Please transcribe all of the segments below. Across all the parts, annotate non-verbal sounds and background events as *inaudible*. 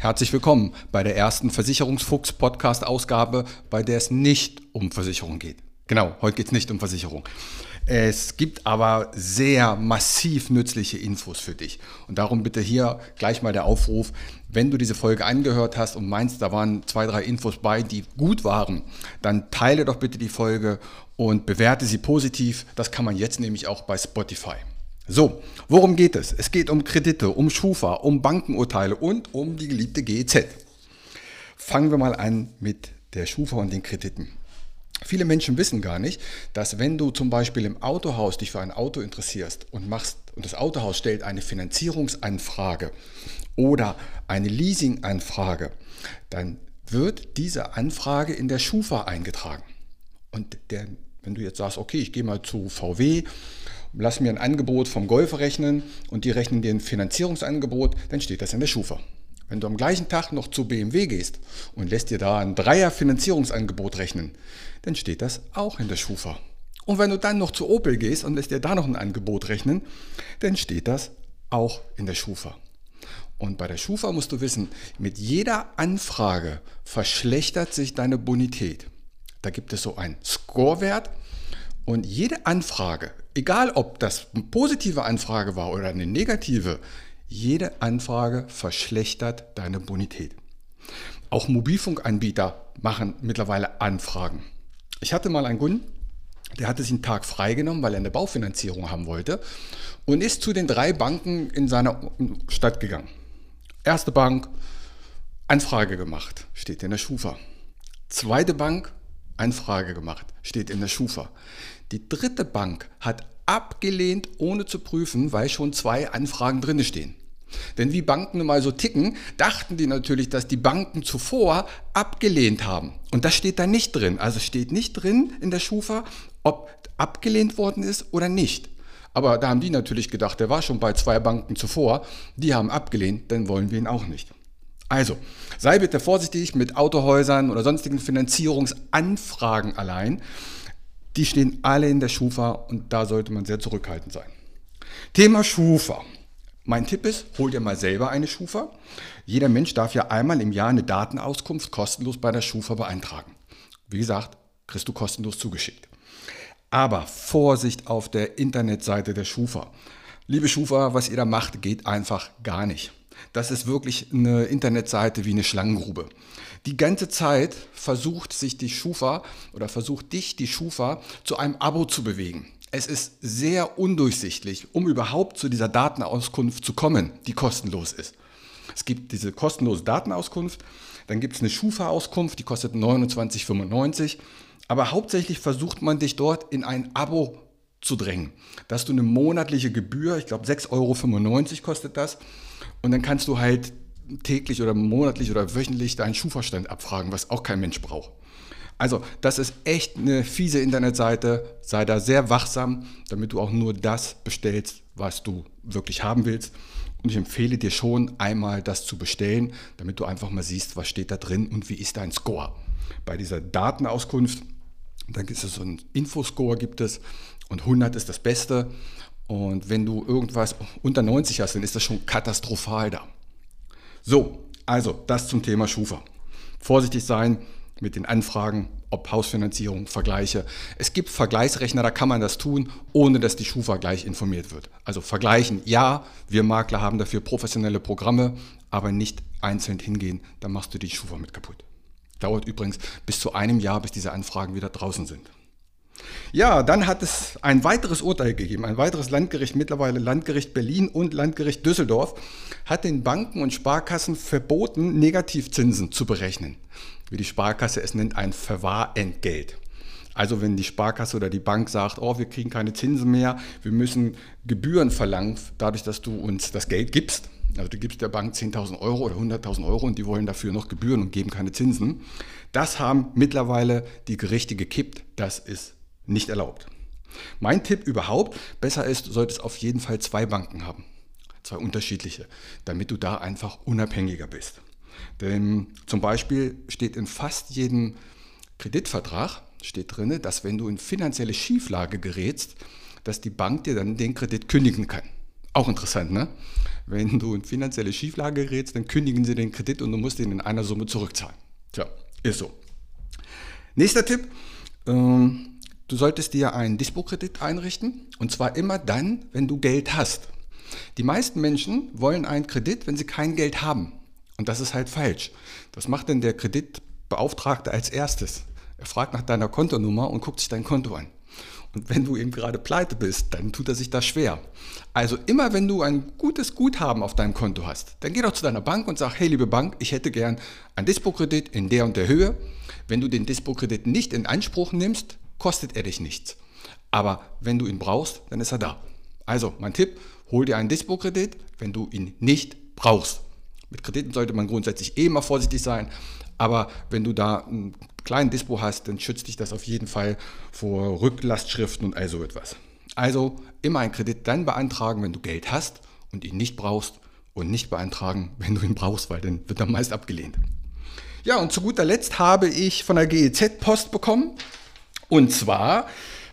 Herzlich willkommen bei der ersten Versicherungsfuchs Podcast Ausgabe, bei der es nicht um Versicherung geht. Genau, heute geht es nicht um Versicherung. Es gibt aber sehr massiv nützliche Infos für dich. Und darum bitte hier gleich mal der Aufruf, wenn du diese Folge angehört hast und meinst, da waren zwei, drei Infos bei, die gut waren, dann teile doch bitte die Folge und bewerte sie positiv. Das kann man jetzt nämlich auch bei Spotify. So, worum geht es? Es geht um Kredite, um Schufa, um Bankenurteile und um die geliebte GEZ. Fangen wir mal an mit der Schufa und den Krediten. Viele Menschen wissen gar nicht, dass wenn du zum Beispiel im Autohaus dich für ein Auto interessierst und machst und das Autohaus stellt eine Finanzierungsanfrage oder eine Leasinganfrage, dann wird diese Anfrage in der Schufa eingetragen. Und der, wenn du jetzt sagst, okay, ich gehe mal zu VW lass mir ein Angebot vom Golf rechnen und die rechnen dir ein Finanzierungsangebot, dann steht das in der Schufa. Wenn du am gleichen Tag noch zu BMW gehst und lässt dir da ein Dreier-Finanzierungsangebot rechnen, dann steht das auch in der Schufa. Und wenn du dann noch zu Opel gehst und lässt dir da noch ein Angebot rechnen, dann steht das auch in der Schufa. Und bei der Schufa musst du wissen, mit jeder Anfrage verschlechtert sich deine Bonität. Da gibt es so einen Scorewert und jede Anfrage, egal ob das eine positive Anfrage war oder eine negative, jede Anfrage verschlechtert deine Bonität. Auch Mobilfunkanbieter machen mittlerweile Anfragen. Ich hatte mal einen Kunden, der hatte sich einen Tag freigenommen, weil er eine Baufinanzierung haben wollte und ist zu den drei Banken in seiner Stadt gegangen. Erste Bank, Anfrage gemacht, steht in der Schufa. Zweite Bank, Anfrage gemacht, steht in der Schufa. Die dritte Bank hat abgelehnt, ohne zu prüfen, weil schon zwei Anfragen drinne stehen. Denn wie Banken nun mal so ticken, dachten die natürlich, dass die Banken zuvor abgelehnt haben. Und das steht da nicht drin. Also steht nicht drin in der Schufa, ob abgelehnt worden ist oder nicht. Aber da haben die natürlich gedacht, der war schon bei zwei Banken zuvor, die haben abgelehnt, dann wollen wir ihn auch nicht. Also, sei bitte vorsichtig mit Autohäusern oder sonstigen Finanzierungsanfragen allein. Die stehen alle in der Schufa und da sollte man sehr zurückhaltend sein. Thema Schufa. Mein Tipp ist, hol dir mal selber eine Schufa. Jeder Mensch darf ja einmal im Jahr eine Datenauskunft kostenlos bei der Schufa beantragen. Wie gesagt, kriegst du kostenlos zugeschickt. Aber Vorsicht auf der Internetseite der Schufa. Liebe Schufa, was ihr da macht, geht einfach gar nicht. Das ist wirklich eine Internetseite wie eine Schlangengrube. Die ganze Zeit versucht sich die Schufa oder versucht dich die Schufa zu einem Abo zu bewegen. Es ist sehr undurchsichtig, um überhaupt zu dieser Datenauskunft zu kommen, die kostenlos ist. Es gibt diese kostenlose Datenauskunft, dann gibt es eine Schufa-Auskunft, die kostet 29,95. Aber hauptsächlich versucht man dich dort in ein Abo zu drängen, dass du eine monatliche Gebühr, ich glaube 6,95 Euro kostet das, und dann kannst du halt täglich oder monatlich oder wöchentlich deinen Schuhverstand abfragen, was auch kein Mensch braucht. Also, das ist echt eine fiese Internetseite. Sei da sehr wachsam, damit du auch nur das bestellst, was du wirklich haben willst. Und ich empfehle dir schon einmal das zu bestellen, damit du einfach mal siehst, was steht da drin und wie ist dein Score. Bei dieser Datenauskunft, da gibt es so einen Infoscore gibt es und 100 ist das Beste. Und wenn du irgendwas unter 90 hast, dann ist das schon katastrophal da. So, also das zum Thema Schufa. Vorsichtig sein mit den Anfragen, ob Hausfinanzierung, Vergleiche. Es gibt Vergleichsrechner, da kann man das tun, ohne dass die Schufa gleich informiert wird. Also vergleichen, ja, wir Makler haben dafür professionelle Programme, aber nicht einzeln hingehen, dann machst du die Schufa mit kaputt. Dauert übrigens bis zu einem Jahr, bis diese Anfragen wieder draußen sind. Ja, dann hat es ein weiteres Urteil gegeben. Ein weiteres Landgericht, mittlerweile Landgericht Berlin und Landgericht Düsseldorf, hat den Banken und Sparkassen verboten, Negativzinsen zu berechnen. Wie die Sparkasse es nennt, ein Verwahrentgelt. Also wenn die Sparkasse oder die Bank sagt, oh, wir kriegen keine Zinsen mehr, wir müssen Gebühren verlangen, dadurch, dass du uns das Geld gibst. Also du gibst der Bank 10.000 Euro oder 100.000 Euro und die wollen dafür noch Gebühren und geben keine Zinsen. Das haben mittlerweile die Gerichte gekippt. Das ist nicht erlaubt. Mein Tipp überhaupt, besser ist, du solltest auf jeden Fall zwei Banken haben. Zwei unterschiedliche, damit du da einfach unabhängiger bist. Denn zum Beispiel steht in fast jedem Kreditvertrag, steht drin, dass wenn du in finanzielle Schieflage gerätst, dass die Bank dir dann den Kredit kündigen kann. Auch interessant, ne? Wenn du in finanzielle Schieflage gerätst, dann kündigen sie den Kredit und du musst ihn in einer Summe zurückzahlen. Tja, ist so. Nächster Tipp. Ähm, Du solltest dir einen Dispo-Kredit einrichten und zwar immer dann, wenn du Geld hast. Die meisten Menschen wollen einen Kredit, wenn sie kein Geld haben. Und das ist halt falsch. Was macht denn der Kreditbeauftragte als erstes? Er fragt nach deiner Kontonummer und guckt sich dein Konto an. Und wenn du eben gerade pleite bist, dann tut er sich das schwer. Also immer wenn du ein gutes Guthaben auf deinem Konto hast, dann geh doch zu deiner Bank und sag, hey liebe Bank, ich hätte gern einen Dispo-Kredit in der und der Höhe. Wenn du den Dispo-Kredit nicht in Anspruch nimmst, kostet er dich nichts. Aber wenn du ihn brauchst, dann ist er da. Also mein Tipp, hol dir einen Dispo-Kredit, wenn du ihn nicht brauchst. Mit Krediten sollte man grundsätzlich eh immer vorsichtig sein, aber wenn du da einen kleinen Dispo hast, dann schützt dich das auf jeden Fall vor Rücklastschriften und all so etwas. Also immer einen Kredit dann beantragen, wenn du Geld hast und ihn nicht brauchst und nicht beantragen, *laughs* wenn du ihn brauchst, weil dann wird er meist abgelehnt. Ja, und zu guter Letzt habe ich von der GEZ Post bekommen. Und zwar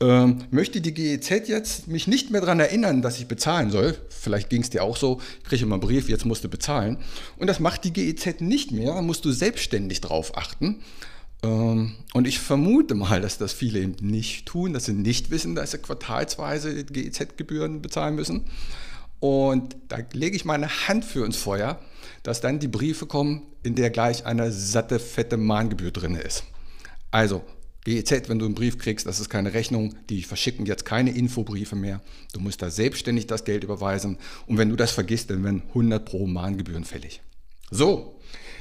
ähm, möchte die GEZ jetzt mich nicht mehr daran erinnern, dass ich bezahlen soll. Vielleicht ging es dir auch so, ich kriege immer einen Brief, jetzt musst du bezahlen. Und das macht die GEZ nicht mehr, da musst du selbstständig drauf achten. Ähm, und ich vermute mal, dass das viele eben nicht tun, dass sie nicht wissen, dass sie quartalsweise GEZ-Gebühren bezahlen müssen. Und da lege ich meine Hand für ins Feuer, dass dann die Briefe kommen, in der gleich eine satte, fette Mahngebühr drin ist. Also GEZ, wenn du einen Brief kriegst, das ist keine Rechnung, die verschicken jetzt keine Infobriefe mehr. Du musst da selbstständig das Geld überweisen und wenn du das vergisst, dann werden 100 pro Mahngebühren fällig. So,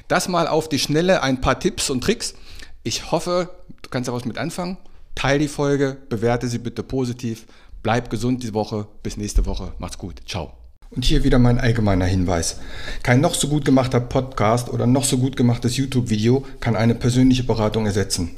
das mal auf die Schnelle ein paar Tipps und Tricks. Ich hoffe, du kannst daraus mit anfangen. Teil die Folge, bewerte sie bitte positiv. Bleib gesund diese Woche. Bis nächste Woche. Macht's gut. Ciao. Und hier wieder mein allgemeiner Hinweis. Kein noch so gut gemachter Podcast oder noch so gut gemachtes YouTube-Video kann eine persönliche Beratung ersetzen.